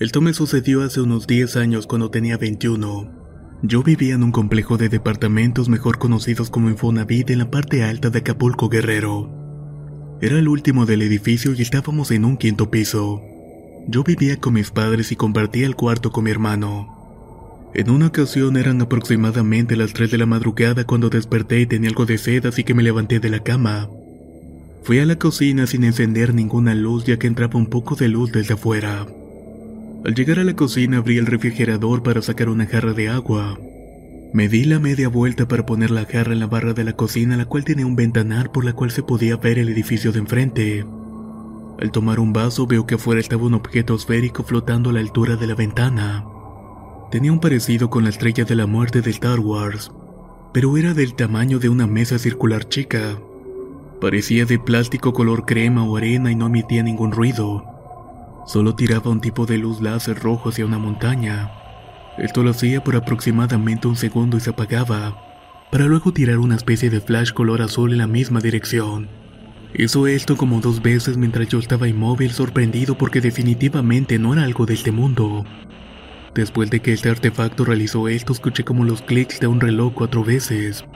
Esto me sucedió hace unos 10 años cuando tenía 21. Yo vivía en un complejo de departamentos mejor conocidos como Infonavit en la parte alta de Acapulco Guerrero. Era el último del edificio y estábamos en un quinto piso. Yo vivía con mis padres y compartía el cuarto con mi hermano. En una ocasión eran aproximadamente las 3 de la madrugada cuando desperté y tenía algo de sed así que me levanté de la cama. Fui a la cocina sin encender ninguna luz ya que entraba un poco de luz desde afuera. Al llegar a la cocina abrí el refrigerador para sacar una jarra de agua. Me di la media vuelta para poner la jarra en la barra de la cocina, la cual tenía un ventanal por la cual se podía ver el edificio de enfrente. Al tomar un vaso veo que afuera estaba un objeto esférico flotando a la altura de la ventana. Tenía un parecido con la estrella de la muerte de Star Wars, pero era del tamaño de una mesa circular chica. Parecía de plástico color crema o arena y no emitía ningún ruido. Solo tiraba un tipo de luz láser rojo hacia una montaña. Esto lo hacía por aproximadamente un segundo y se apagaba, para luego tirar una especie de flash color azul en la misma dirección. Hizo esto como dos veces mientras yo estaba inmóvil sorprendido porque definitivamente no era algo de este mundo. Después de que este artefacto realizó esto, escuché como los clics de un reloj cuatro veces.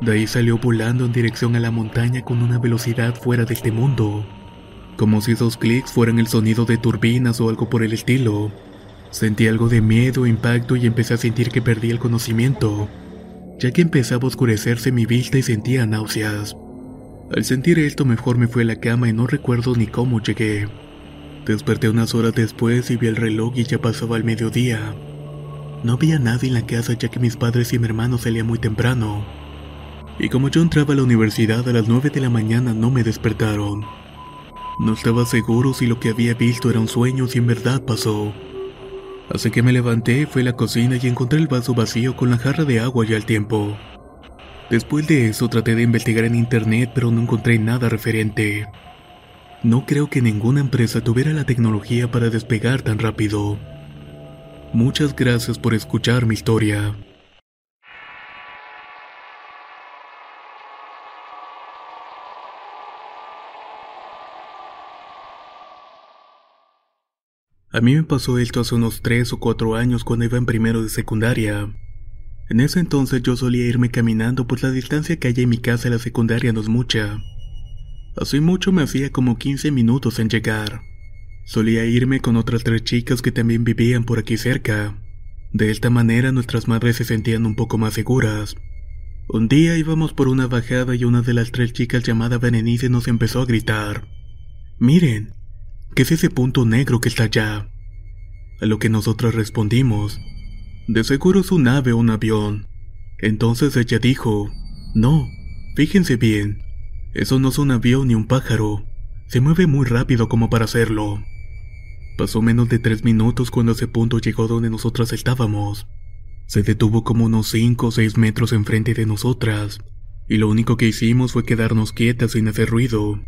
De ahí salió volando en dirección a la montaña con una velocidad fuera de este mundo como si esos clics fueran el sonido de turbinas o algo por el estilo. Sentí algo de miedo, impacto y empecé a sentir que perdí el conocimiento, ya que empezaba a oscurecerse mi vista y sentía náuseas. Al sentir esto mejor me fui a la cama y no recuerdo ni cómo llegué. Desperté unas horas después y vi el reloj y ya pasaba el mediodía. No había nadie en la casa ya que mis padres y mi hermano salían muy temprano. Y como yo entraba a la universidad a las 9 de la mañana no me despertaron. No estaba seguro si lo que había visto era un sueño o si en verdad pasó. Así que me levanté, fui a la cocina y encontré el vaso vacío con la jarra de agua ya al tiempo. Después de eso traté de investigar en internet pero no encontré nada referente. No creo que ninguna empresa tuviera la tecnología para despegar tan rápido. Muchas gracias por escuchar mi historia. A mí me pasó esto hace unos 3 o 4 años cuando iba en primero de secundaria. En ese entonces yo solía irme caminando pues la distancia que hay en mi casa a la secundaria no es mucha. Así mucho me hacía como 15 minutos en llegar. Solía irme con otras tres chicas que también vivían por aquí cerca. De esta manera nuestras madres se sentían un poco más seguras. Un día íbamos por una bajada y una de las tres chicas llamada Berenice nos empezó a gritar. Miren, ¿Qué es ese punto negro que está allá? A lo que nosotros respondimos, de seguro es un ave o un avión. Entonces ella dijo, no, fíjense bien, eso no es un avión ni un pájaro, se mueve muy rápido como para hacerlo. Pasó menos de tres minutos cuando ese punto llegó donde nosotras estábamos. Se detuvo como unos cinco o seis metros enfrente de nosotras, y lo único que hicimos fue quedarnos quietas sin hacer ruido.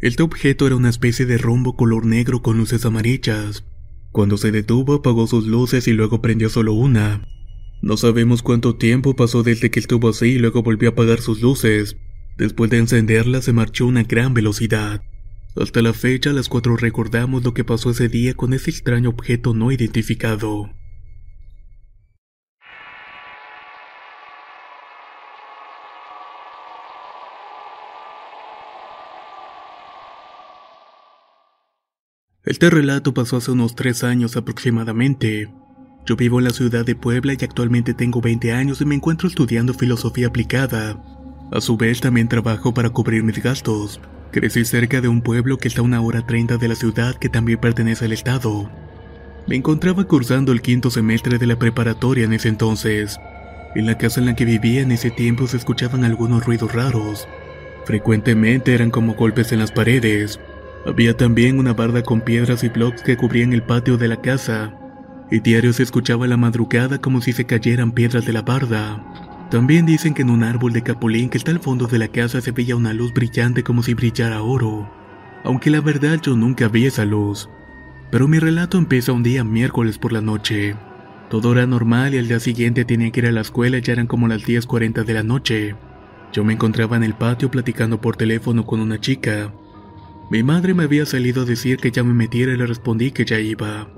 Este objeto era una especie de rombo color negro con luces amarillas. Cuando se detuvo apagó sus luces y luego prendió solo una. No sabemos cuánto tiempo pasó desde que estuvo así y luego volvió a apagar sus luces. Después de encenderla se marchó a una gran velocidad. Hasta la fecha las cuatro recordamos lo que pasó ese día con ese extraño objeto no identificado. Este relato pasó hace unos tres años aproximadamente. Yo vivo en la ciudad de Puebla y actualmente tengo 20 años y me encuentro estudiando filosofía aplicada. A su vez también trabajo para cubrir mis gastos. Crecí cerca de un pueblo que está a una hora 30 de la ciudad que también pertenece al estado. Me encontraba cursando el quinto semestre de la preparatoria en ese entonces. En la casa en la que vivía en ese tiempo se escuchaban algunos ruidos raros. Frecuentemente eran como golpes en las paredes. Había también una barda con piedras y blocks que cubrían el patio de la casa. Y diario se escuchaba la madrugada como si se cayeran piedras de la barda. También dicen que en un árbol de capulín que está al fondo de la casa se veía una luz brillante como si brillara oro. Aunque la verdad yo nunca vi esa luz. Pero mi relato empieza un día miércoles por la noche. Todo era normal y al día siguiente tenía que ir a la escuela ya eran como las 10.40 de la noche. Yo me encontraba en el patio platicando por teléfono con una chica. Mi madre me había salido a decir que ya me metiera y le respondí que ya iba.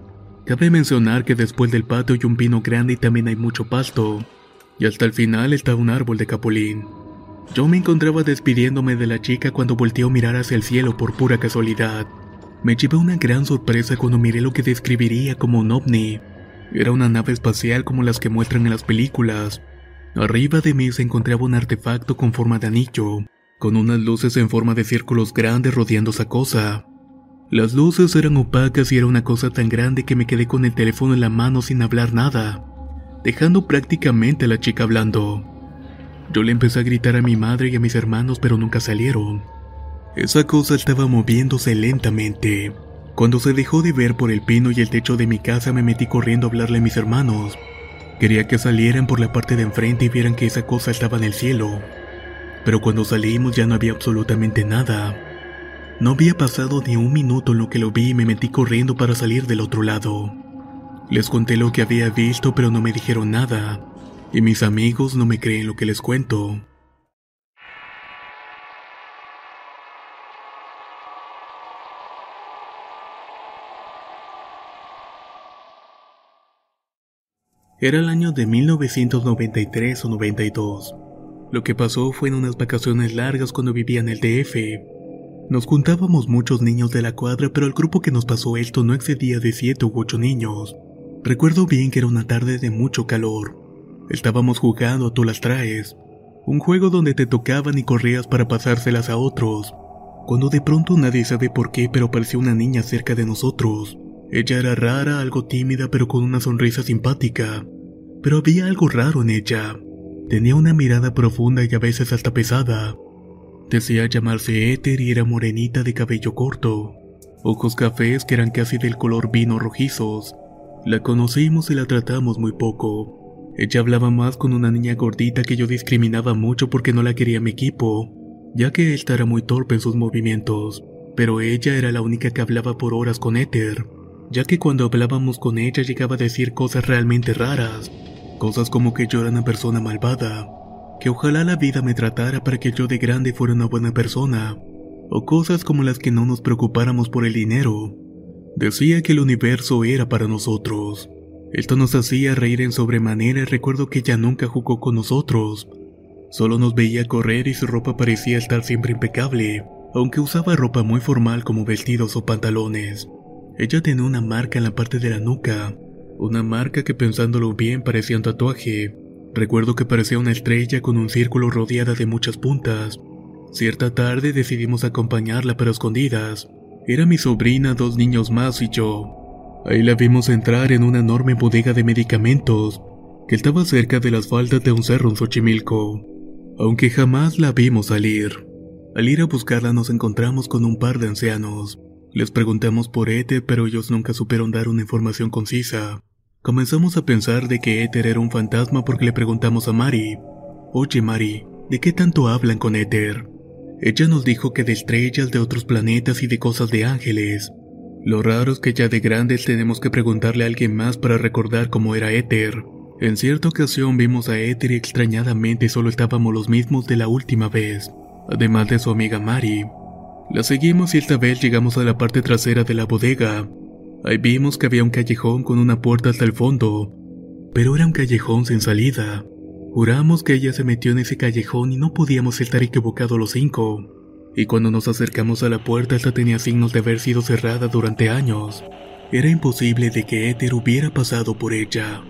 Cabe mencionar que después del patio hay un pino grande y también hay mucho pasto. Y hasta el final está un árbol de capulín. Yo me encontraba despidiéndome de la chica cuando volteó a mirar hacia el cielo por pura casualidad. Me llevé una gran sorpresa cuando miré lo que describiría como un ovni. Era una nave espacial como las que muestran en las películas. Arriba de mí se encontraba un artefacto con forma de anillo, con unas luces en forma de círculos grandes rodeando esa cosa. Las luces eran opacas y era una cosa tan grande que me quedé con el teléfono en la mano sin hablar nada, dejando prácticamente a la chica hablando. Yo le empecé a gritar a mi madre y a mis hermanos pero nunca salieron. Esa cosa estaba moviéndose lentamente. Cuando se dejó de ver por el pino y el techo de mi casa me metí corriendo a hablarle a mis hermanos. Quería que salieran por la parte de enfrente y vieran que esa cosa estaba en el cielo. Pero cuando salimos ya no había absolutamente nada. No había pasado ni un minuto en lo que lo vi y me metí corriendo para salir del otro lado. Les conté lo que había visto pero no me dijeron nada. Y mis amigos no me creen lo que les cuento. Era el año de 1993 o 92. Lo que pasó fue en unas vacaciones largas cuando vivía en el DF. Nos juntábamos muchos niños de la cuadra, pero el grupo que nos pasó esto no excedía de 7 u 8 niños. Recuerdo bien que era una tarde de mucho calor. Estábamos jugando a tú las traes, un juego donde te tocaban y corrías para pasárselas a otros. Cuando de pronto nadie sabe por qué, pero apareció una niña cerca de nosotros. Ella era rara, algo tímida, pero con una sonrisa simpática. Pero había algo raro en ella. Tenía una mirada profunda y a veces hasta pesada. Decía llamarse Éter y era morenita de cabello corto. Ojos cafés que eran casi del color vino rojizos. La conocimos y la tratamos muy poco. Ella hablaba más con una niña gordita que yo discriminaba mucho porque no la quería mi equipo, ya que ésta era muy torpe en sus movimientos, pero ella era la única que hablaba por horas con Éter ya que cuando hablábamos con ella llegaba a decir cosas realmente raras, cosas como que yo era una persona malvada, que ojalá la vida me tratara para que yo de grande fuera una buena persona, o cosas como las que no nos preocupáramos por el dinero. Decía que el universo era para nosotros. Esto nos hacía reír en sobremanera y recuerdo que ella nunca jugó con nosotros. Solo nos veía correr y su ropa parecía estar siempre impecable, aunque usaba ropa muy formal como vestidos o pantalones. Ella tenía una marca en la parte de la nuca, una marca que pensándolo bien parecía un tatuaje. Recuerdo que parecía una estrella con un círculo rodeada de muchas puntas. Cierta tarde decidimos acompañarla pero escondidas. Era mi sobrina, dos niños más y yo. Ahí la vimos entrar en una enorme bodega de medicamentos que estaba cerca de las faldas de un cerro en Xochimilco, aunque jamás la vimos salir. Al ir a buscarla nos encontramos con un par de ancianos. Les preguntamos por Éter, pero ellos nunca supieron dar una información concisa. Comenzamos a pensar de que Éter era un fantasma porque le preguntamos a Mari, Oye Mari, ¿de qué tanto hablan con Éter? Ella nos dijo que de estrellas, de otros planetas y de cosas de ángeles. Lo raro es que ya de grandes tenemos que preguntarle a alguien más para recordar cómo era Éter. En cierta ocasión vimos a Éter y extrañadamente solo estábamos los mismos de la última vez, además de su amiga Mari. La seguimos y esta vez llegamos a la parte trasera de la bodega. Ahí vimos que había un callejón con una puerta hasta el fondo, pero era un callejón sin salida. Juramos que ella se metió en ese callejón y no podíamos estar equivocados los cinco. Y cuando nos acercamos a la puerta esta tenía signos de haber sido cerrada durante años. Era imposible de que Éter hubiera pasado por ella.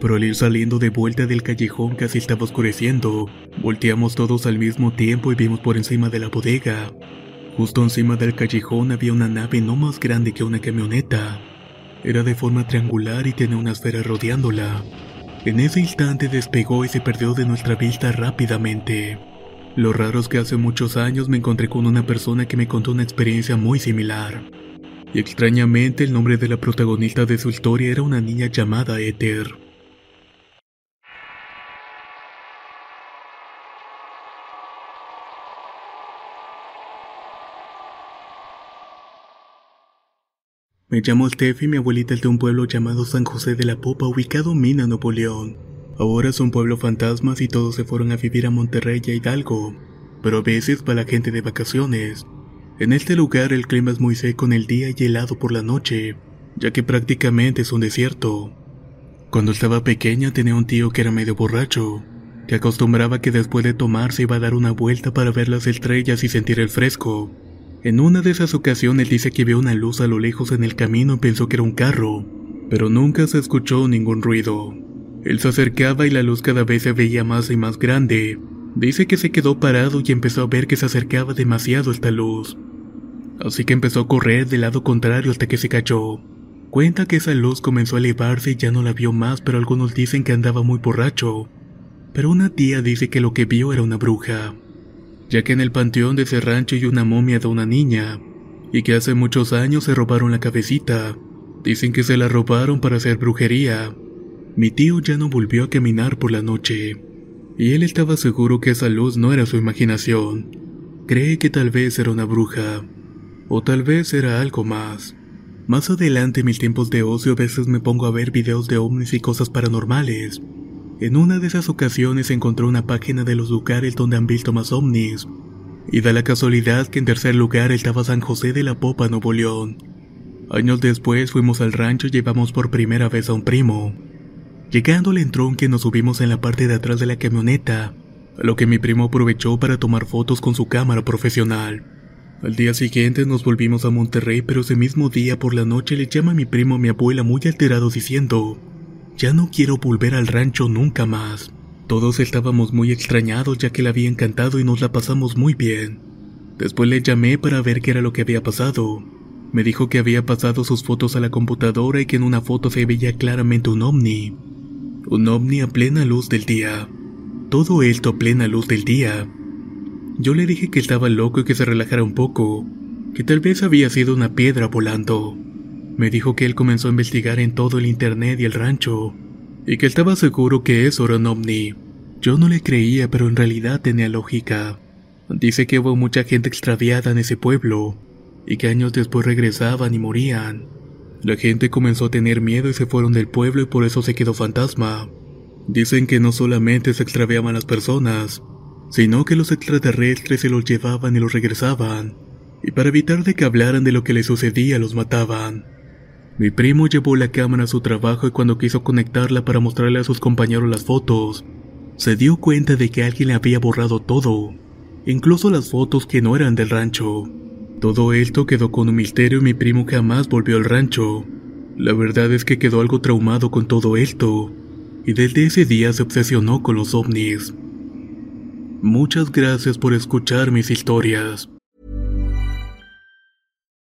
Pero al ir saliendo de vuelta del callejón casi estaba oscureciendo. Volteamos todos al mismo tiempo y vimos por encima de la bodega Justo encima del callejón había una nave no más grande que una camioneta. Era de forma triangular y tenía una esfera rodeándola. En ese instante despegó y se perdió de nuestra vista rápidamente. Lo raro es que hace muchos años me encontré con una persona que me contó una experiencia muy similar. Y extrañamente el nombre de la protagonista de su historia era una niña llamada Ether. Me llamo Steph y mi abuelita es de un pueblo llamado San José de la Popa ubicado en Mina, Nuevo León. Ahora es un pueblo fantasmas y todos se fueron a vivir a Monterrey y a Hidalgo, pero a veces para la gente de vacaciones. En este lugar el clima es muy seco en el día y helado por la noche, ya que prácticamente es un desierto. Cuando estaba pequeña tenía un tío que era medio borracho, que acostumbraba que después de tomar se iba a dar una vuelta para ver las estrellas y sentir el fresco. En una de esas ocasiones dice que vio una luz a lo lejos en el camino y pensó que era un carro, pero nunca se escuchó ningún ruido. Él se acercaba y la luz cada vez se veía más y más grande. Dice que se quedó parado y empezó a ver que se acercaba demasiado esta luz. Así que empezó a correr del lado contrario hasta que se cayó. Cuenta que esa luz comenzó a elevarse y ya no la vio más, pero algunos dicen que andaba muy borracho. Pero una tía dice que lo que vio era una bruja ya que en el panteón de ese rancho hay una momia de una niña, y que hace muchos años se robaron la cabecita. Dicen que se la robaron para hacer brujería. Mi tío ya no volvió a caminar por la noche, y él estaba seguro que esa luz no era su imaginación. Cree que tal vez era una bruja, o tal vez era algo más. Más adelante en mis tiempos de ocio a veces me pongo a ver videos de ovnis y cosas paranormales, en una de esas ocasiones encontró una página de los lugares donde han visto más ovnis, y da la casualidad que en tercer lugar estaba San José de la Popa, Nuevo León. Años después fuimos al rancho y llevamos por primera vez a un primo. Llegando al entronque nos subimos en la parte de atrás de la camioneta, a lo que mi primo aprovechó para tomar fotos con su cámara profesional. Al día siguiente nos volvimos a Monterrey, pero ese mismo día por la noche le llama a mi primo a mi abuela muy alterado diciendo, ya no quiero volver al rancho nunca más. Todos estábamos muy extrañados ya que le había encantado y nos la pasamos muy bien. Después le llamé para ver qué era lo que había pasado. Me dijo que había pasado sus fotos a la computadora y que en una foto se veía claramente un ovni. Un ovni a plena luz del día. Todo esto a plena luz del día. Yo le dije que estaba loco y que se relajara un poco, que tal vez había sido una piedra volando. Me dijo que él comenzó a investigar en todo el internet y el rancho, y que estaba seguro que eso era un ovni. Yo no le creía, pero en realidad tenía lógica. Dice que hubo mucha gente extraviada en ese pueblo, y que años después regresaban y morían. La gente comenzó a tener miedo y se fueron del pueblo y por eso se quedó fantasma. Dicen que no solamente se extraviaban las personas, sino que los extraterrestres se los llevaban y los regresaban, y para evitar de que hablaran de lo que les sucedía los mataban. Mi primo llevó la cámara a su trabajo y cuando quiso conectarla para mostrarle a sus compañeros las fotos, se dio cuenta de que alguien le había borrado todo, incluso las fotos que no eran del rancho. Todo esto quedó con un misterio y mi primo jamás volvió al rancho. La verdad es que quedó algo traumado con todo esto, y desde ese día se obsesionó con los ovnis. Muchas gracias por escuchar mis historias.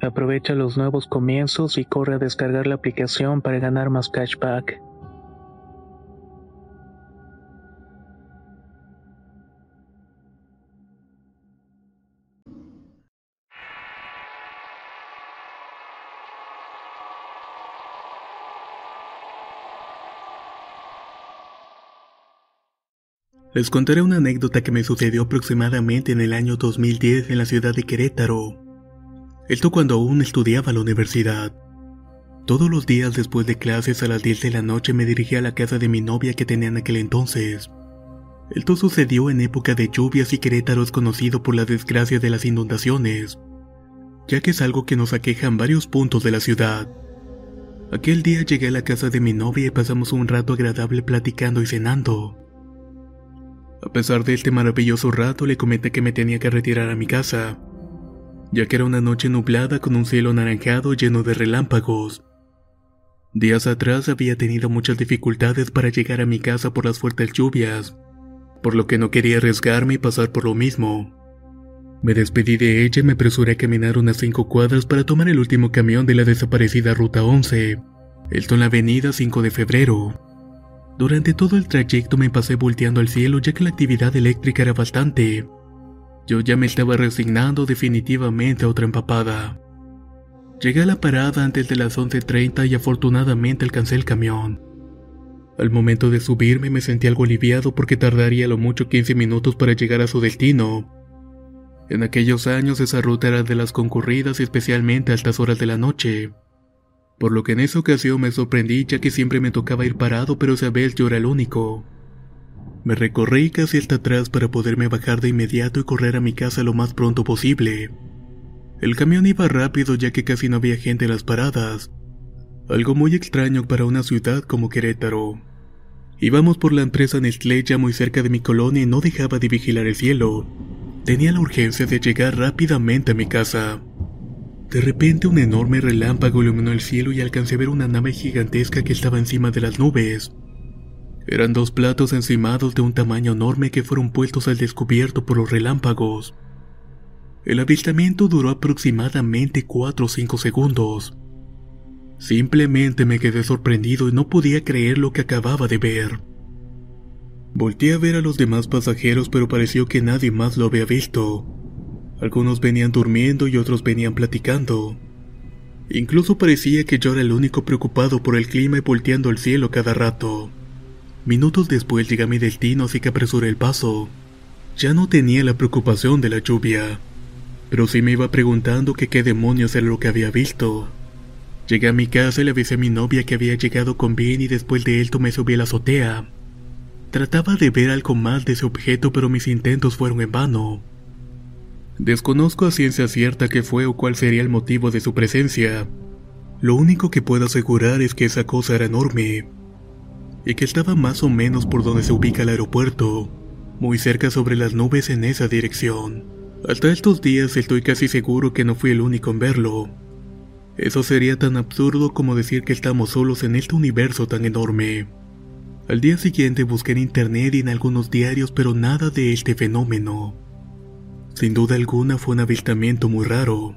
Aprovecha los nuevos comienzos y corre a descargar la aplicación para ganar más cashback. Les contaré una anécdota que me sucedió aproximadamente en el año 2010 en la ciudad de Querétaro. Esto cuando aún estudiaba la universidad. Todos los días después de clases a las 10 de la noche me dirigía a la casa de mi novia que tenía en aquel entonces. Esto sucedió en época de lluvias y Querétaro es conocido por la desgracia de las inundaciones, ya que es algo que nos aqueja en varios puntos de la ciudad. Aquel día llegué a la casa de mi novia y pasamos un rato agradable platicando y cenando. A pesar de este maravilloso rato le comenté que me tenía que retirar a mi casa, ya que era una noche nublada con un cielo anaranjado lleno de relámpagos. Días atrás había tenido muchas dificultades para llegar a mi casa por las fuertes lluvias, por lo que no quería arriesgarme y pasar por lo mismo. Me despedí de ella y me apresuré a caminar unas cinco cuadras para tomar el último camión de la desaparecida Ruta 11, esto en la avenida 5 de febrero. Durante todo el trayecto me pasé volteando al cielo ya que la actividad eléctrica era bastante, yo ya me estaba resignando definitivamente a otra empapada. Llegué a la parada antes de las 11.30 y afortunadamente alcancé el camión. Al momento de subirme me sentí algo aliviado porque tardaría lo mucho 15 minutos para llegar a su destino. En aquellos años esa ruta era de las concurridas especialmente a estas horas de la noche. Por lo que en esa ocasión me sorprendí ya que siempre me tocaba ir parado pero esa vez yo era el único. Me recorrí casi hasta atrás para poderme bajar de inmediato y correr a mi casa lo más pronto posible. El camión iba rápido ya que casi no había gente en las paradas, algo muy extraño para una ciudad como Querétaro. Íbamos por la empresa Nestlé ya muy cerca de mi colonia y no dejaba de vigilar el cielo. Tenía la urgencia de llegar rápidamente a mi casa. De repente un enorme relámpago iluminó el cielo y alcancé a ver una nave gigantesca que estaba encima de las nubes. Eran dos platos encimados de un tamaño enorme que fueron puestos al descubierto por los relámpagos. El avistamiento duró aproximadamente 4 o 5 segundos. Simplemente me quedé sorprendido y no podía creer lo que acababa de ver. Volté a ver a los demás pasajeros pero pareció que nadie más lo había visto. Algunos venían durmiendo y otros venían platicando. Incluso parecía que yo era el único preocupado por el clima y volteando al cielo cada rato. Minutos después llegué a mi destino así que apresuré el paso. Ya no tenía la preocupación de la lluvia, pero sí me iba preguntando qué demonios era lo que había visto. Llegué a mi casa y le avisé a mi novia que había llegado con bien y después de esto me subí a la azotea. Trataba de ver algo más de ese objeto pero mis intentos fueron en vano. Desconozco a ciencia cierta qué fue o cuál sería el motivo de su presencia. Lo único que puedo asegurar es que esa cosa era enorme y que estaba más o menos por donde se ubica el aeropuerto, muy cerca sobre las nubes en esa dirección. Hasta estos días estoy casi seguro que no fui el único en verlo. Eso sería tan absurdo como decir que estamos solos en este universo tan enorme. Al día siguiente busqué en internet y en algunos diarios pero nada de este fenómeno. Sin duda alguna fue un avistamiento muy raro.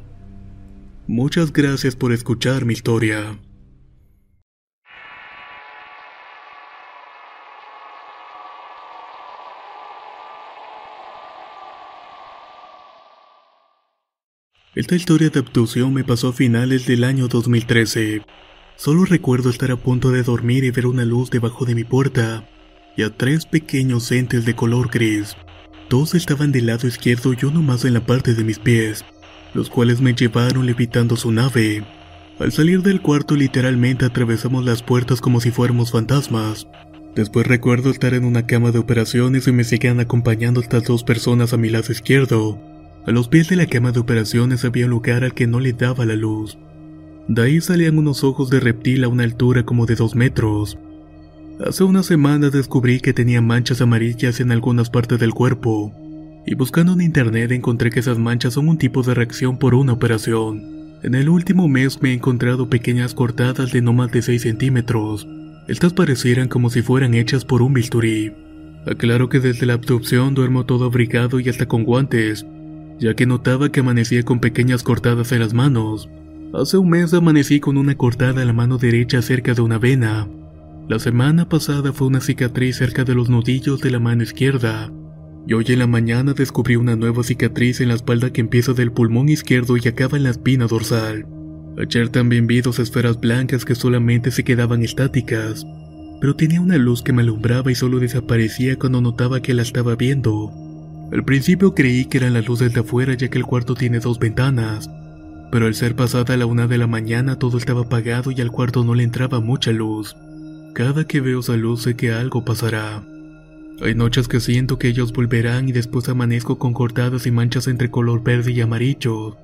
Muchas gracias por escuchar mi historia. Esta historia de abducción me pasó a finales del año 2013. Solo recuerdo estar a punto de dormir y ver una luz debajo de mi puerta y a tres pequeños entes de color gris Dos estaban del lado izquierdo y uno más en la parte de mis pies, los cuales me llevaron levitando su nave. Al salir del cuarto literalmente atravesamos las puertas como si fuéramos fantasmas. Después recuerdo estar en una cama de operaciones y me seguían acompañando estas dos personas a mi lado izquierdo. A los pies de la cama de operaciones había un lugar al que no le daba la luz. De ahí salían unos ojos de reptil a una altura como de dos metros. Hace una semana descubrí que tenía manchas amarillas en algunas partes del cuerpo, y buscando en internet encontré que esas manchas son un tipo de reacción por una operación. En el último mes me he encontrado pequeñas cortadas de no más de 6 centímetros. Estas parecieran como si fueran hechas por un bisturí. Aclaro que desde la abducción duermo todo abrigado y hasta con guantes, ya que notaba que amanecía con pequeñas cortadas en las manos. Hace un mes amanecí con una cortada en la mano derecha cerca de una vena, la semana pasada fue una cicatriz cerca de los nudillos de la mano izquierda. Y hoy en la mañana descubrí una nueva cicatriz en la espalda que empieza del pulmón izquierdo y acaba en la espina dorsal. Ayer también vi dos esferas blancas que solamente se quedaban estáticas, pero tenía una luz que me alumbraba y solo desaparecía cuando notaba que la estaba viendo. Al principio creí que eran las luces de afuera ya que el cuarto tiene dos ventanas, pero al ser pasada la una de la mañana todo estaba apagado y al cuarto no le entraba mucha luz. Cada que veo esa luz sé que algo pasará. Hay noches que siento que ellos volverán y después amanezco con cortadas y manchas entre color verde y amarillo,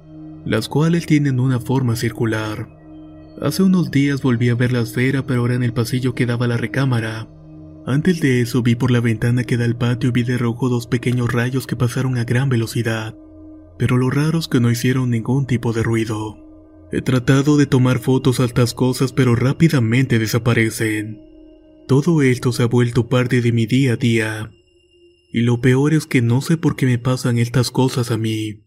las cuales tienen una forma circular. Hace unos días volví a ver la esfera pero ahora en el pasillo que daba la recámara. Antes de eso vi por la ventana que da al patio y vi de rojo dos pequeños rayos que pasaron a gran velocidad, pero lo raro es que no hicieron ningún tipo de ruido. He tratado de tomar fotos a estas cosas pero rápidamente desaparecen. Todo esto se ha vuelto parte de mi día a día. Y lo peor es que no sé por qué me pasan estas cosas a mí.